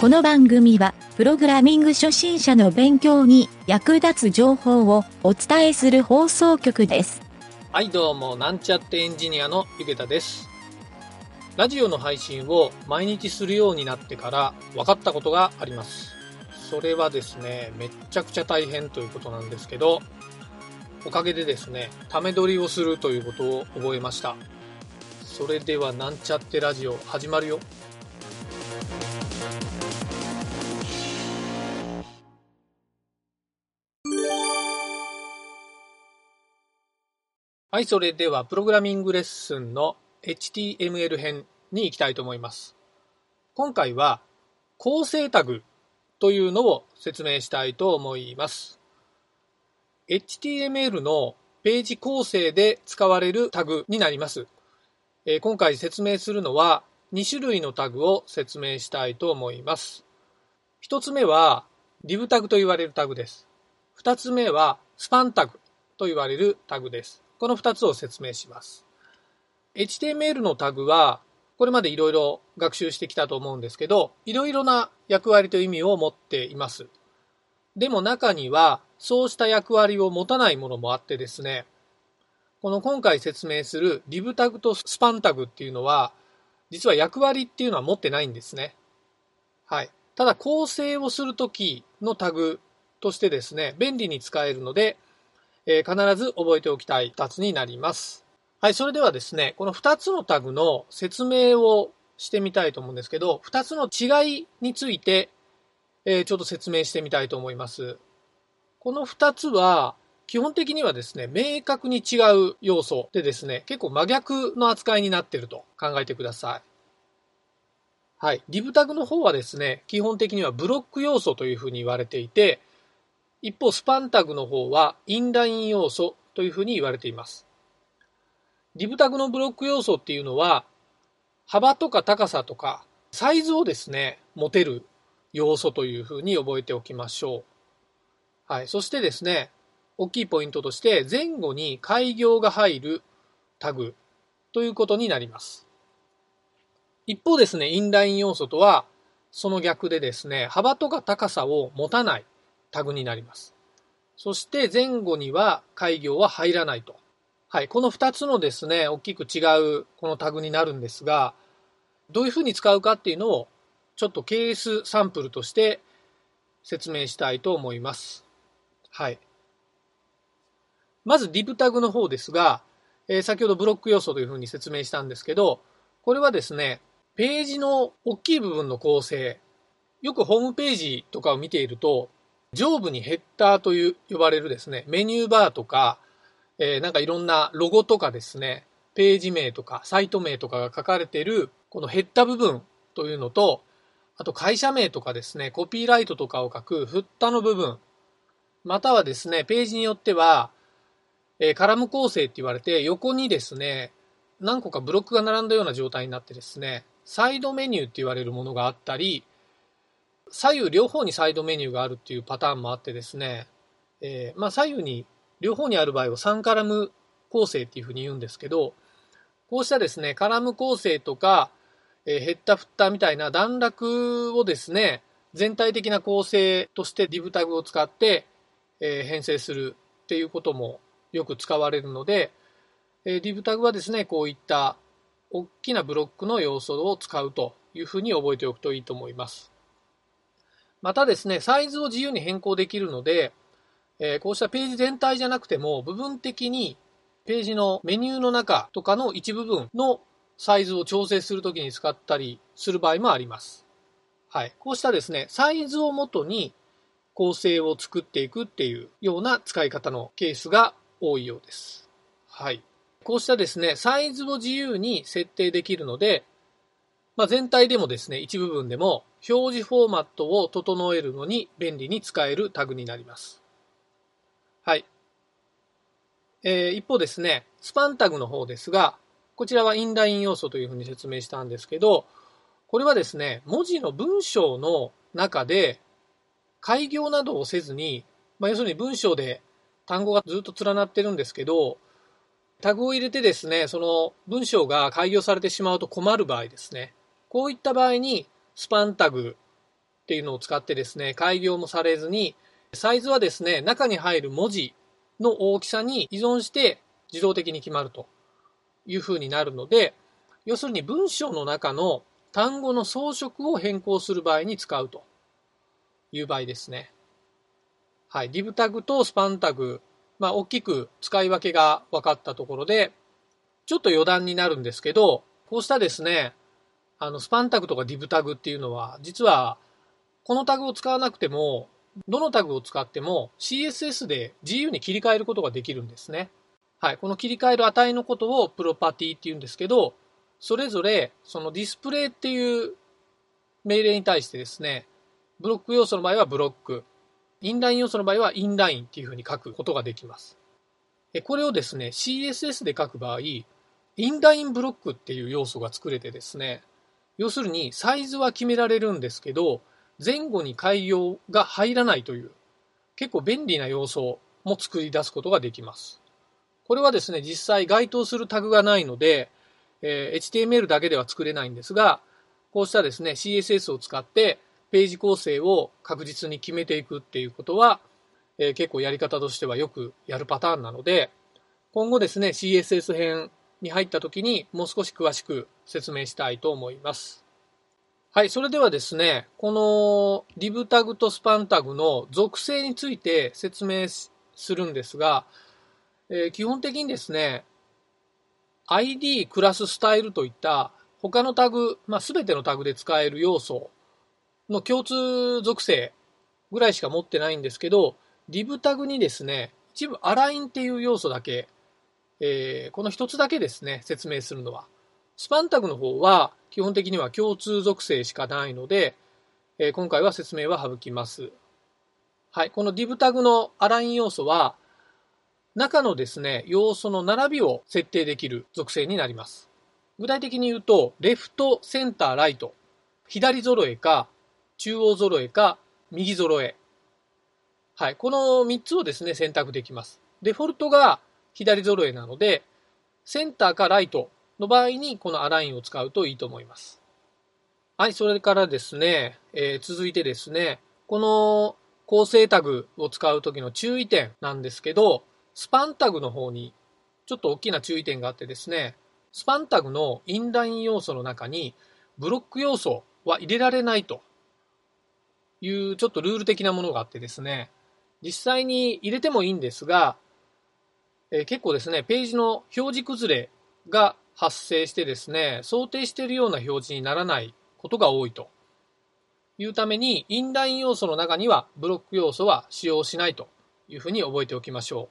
この番組は、プログラミング初心者の勉強に役立つ情報をお伝えする放送局です。はいどうもなんちゃってエンジニアのゆげたです。ラジオの配信を毎日するようになってから分かったことがあります。それはですねめっちゃくちゃ大変ということなんですけどおかげでですねため撮りをするということを覚えました。それではなんちゃってラジオ始まるよ。はい、それではプログラミングレッスンの HTML 編に行きたいと思います。今回は構成タグというのを説明したいと思います。HTML のページ構成で使われるタグになります。えー今回説明するのは2種類のタグを説明したいと思います。1つ目は div タグと言われるタグです。2つ目はスパンタグと言われるタグです。この2つを説明します。HTML のタグは、これまでいろいろ学習してきたと思うんですけど、いろいろな役割と意味を持っています。でも中には、そうした役割を持たないものもあってですね、この今回説明する div タグとスパンタグっていうのは、実は役割っていうのは持ってないんですね。はい。ただ構成をするときのタグとしてですね、便利に使えるので、えー必ず覚えておきたい2つになります。はい、それではですね、この2つのタグの説明をしてみたいと思うんですけど、2つの違いについて、えーちょっと説明してみたいと思います。この2つは、基本的にはですね、明確に違う要素でですね、結構真逆の扱いになっていると考えてください。はい。div タグの方はですね、基本的にはブロック要素というふうに言われていて、一方、スパンタグの方はインライン要素というふうに言われています。div タグのブロック要素っていうのは、幅とか高さとか、サイズをですね、持てる要素というふうに覚えておきましょう。はい。そしてですね、大きいポイントとして、前後に開業が入るタグということになります。一方ですね、インライン要素とは、その逆でですね、幅とか高さを持たないタグになります。そして前後には開業は入らないと。はい。この2つのですね、大きく違うこのタグになるんですが、どういうふうに使うかっていうのをちょっとケースサンプルとして説明したいと思います。はい。まず div タグの方ですが、えー先ほどブロック要素というふうに説明したんですけど、これはですね、ページの大きい部分の構成、よくホームページとかを見ていると、上部にヘッダーという呼ばれるですね、メニューバーとか、えーなんかいろんなロゴとかですね、ページ名とかサイト名とかが書かれているこのヘッダ部分というのと、あと会社名とかですね、コピーライトとかを書くフッタの部分、またはですね、ページによっては、えーカラム構成って言われて横にですね、何個かブロックが並んだような状態になってですね、サイドメニューって言われるものがあったり、左右両方にサイドメニューがあるっていうパターンもあってですね、えーまあ左右に両方にある場合を3カラム構成っていうふうに言うんですけど、こうしたですね、カラム構成とか、えーヘッダフッターみたいな段落をですね、全体的な構成として div タグを使って、えー編成するっていうこともよく使われるので、えー div タグはですね、こういった大きなブロックの要素を使うというふうに覚えておくといいと思います。またですね、サイズを自由に変更できるので、えーこうしたページ全体じゃなくても、部分的にページのメニューの中とかの一部分のサイズを調整するときに使ったりする場合もあります。はい。こうしたですね、サイズをもとに構成を作っていくっていうような使い方のケースが多いようです。はい。こうしたですね、サイズを自由に設定できるので、まあ、全体でもですね、一部分でも表示フォーマットを整えるのに便利に使えるタグになります。はい。えー一方ですね、スパンタグの方ですが、こちらはインライン要素というふうに説明したんですけど、これはですね、文字の文章の中で開業などをせずに、まあ、要するに文章で単語がずっと連なってるんですけど、タグを入れてですね、その文章が開業されてしまうと困る場合ですね。こういった場合に、スパンタグっていうのを使ってですね、改行もされずに、サイズはですね、中に入る文字の大きさに依存して自動的に決まるというふうになるので、要するに文章の中の単語の装飾を変更する場合に使うという場合ですね。はい。div タグとスパンタグ、まあ、大きく使い分けが分かったところで、ちょっと余談になるんですけど、こうしたですね、あの、スパンタグとか div タグっていうのは、実は、このタグを使わなくても、どのタグを使っても CSS で自由に切り替えることができるんですね。はい。この切り替える値のことをプロパティって言うんですけど、それぞれそのディスプレイっていう命令に対してですね、ブロック要素の場合はブロック、インライン要素の場合はインラインっていうふうに書くことができます。これをですね、CSS で書く場合、インラインブロックっていう要素が作れてですね、要するにサイズは決められるんですけど、前後に改行が入らないという、結構便利な要素も作り出すことができます。これはですね、実際該当するタグがないので、えー、HTML だけでは作れないんですが、こうしたですね、CSS を使ってページ構成を確実に決めていくっていうことは、えー、結構やり方としてはよくやるパターンなので、今後ですね、CSS 編に入った時にもう少し詳しく説明したいと思います。はい、それではですね、この div タグとスパンタグの属性について説明するんですが、えー、基本的にですね、ID、クラス、スタイルといった他のタグ、まあ、全てのタグで使える要素の共通属性ぐらいしか持ってないんですけど、div タグにですね、一部アラインっていう要素だけ、えー、この一つだけですね、説明するのは。スパンタグの方は基本的には共通属性しかないので、えー、今回は説明は省きます。はい、この div タグのアライン要素は、中のですね、要素の並びを設定できる属性になります。具体的に言うと、レフト、センター、ライト、左揃えか、中央揃えか、右揃え。はい。この3つをですね、選択できます。デフォルトが左揃えなので、センターかライトの場合にこのアラインを使うといいと思います。はい。それからですね、えー、続いてですね、この構成タグを使うときの注意点なんですけど、スパンタグの方にちょっと大きな注意点があってですね、スパンタグのインライン要素の中にブロック要素は入れられないというちょっとルール的なものがあってですね、実際に入れてもいいんですが、えー、結構ですね、ページの表示崩れが発生してですね、想定しているような表示にならないことが多いというために、インライン要素の中にはブロック要素は使用しないというふうに覚えておきましょ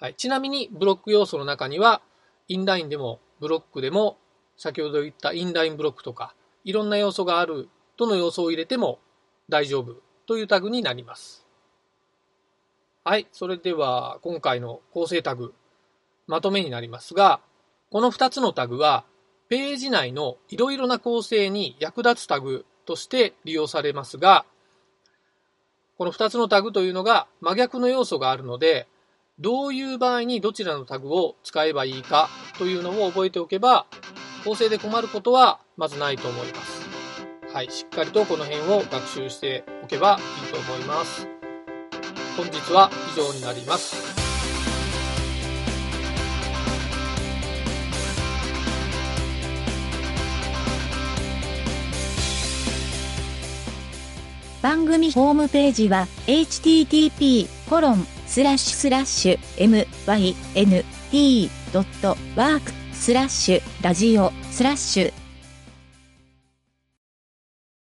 う。はい、ちなみにブロック要素の中には、インラインでもブロックでも、先ほど言ったインラインブロックとか、いろんな要素がある、どの要素を入れても大丈夫というタグになります。はい、それでは今回の構成タグ、まとめになりますが、この2つのタグは、ページ内のいろいろな構成に役立つタグとして利用されますが、この2つのタグというのが真逆の要素があるので、どういう場合にどちらのタグを使えばいいかというのを覚えておけば、構成で困ることはまずないと思います。はい、しっかりとこの辺を学習しておけばいいと思います。本日は以上になります。番組ホームページは http コロンスラッシュスラッシュ mynt.work スラッシュラジオスラッシュ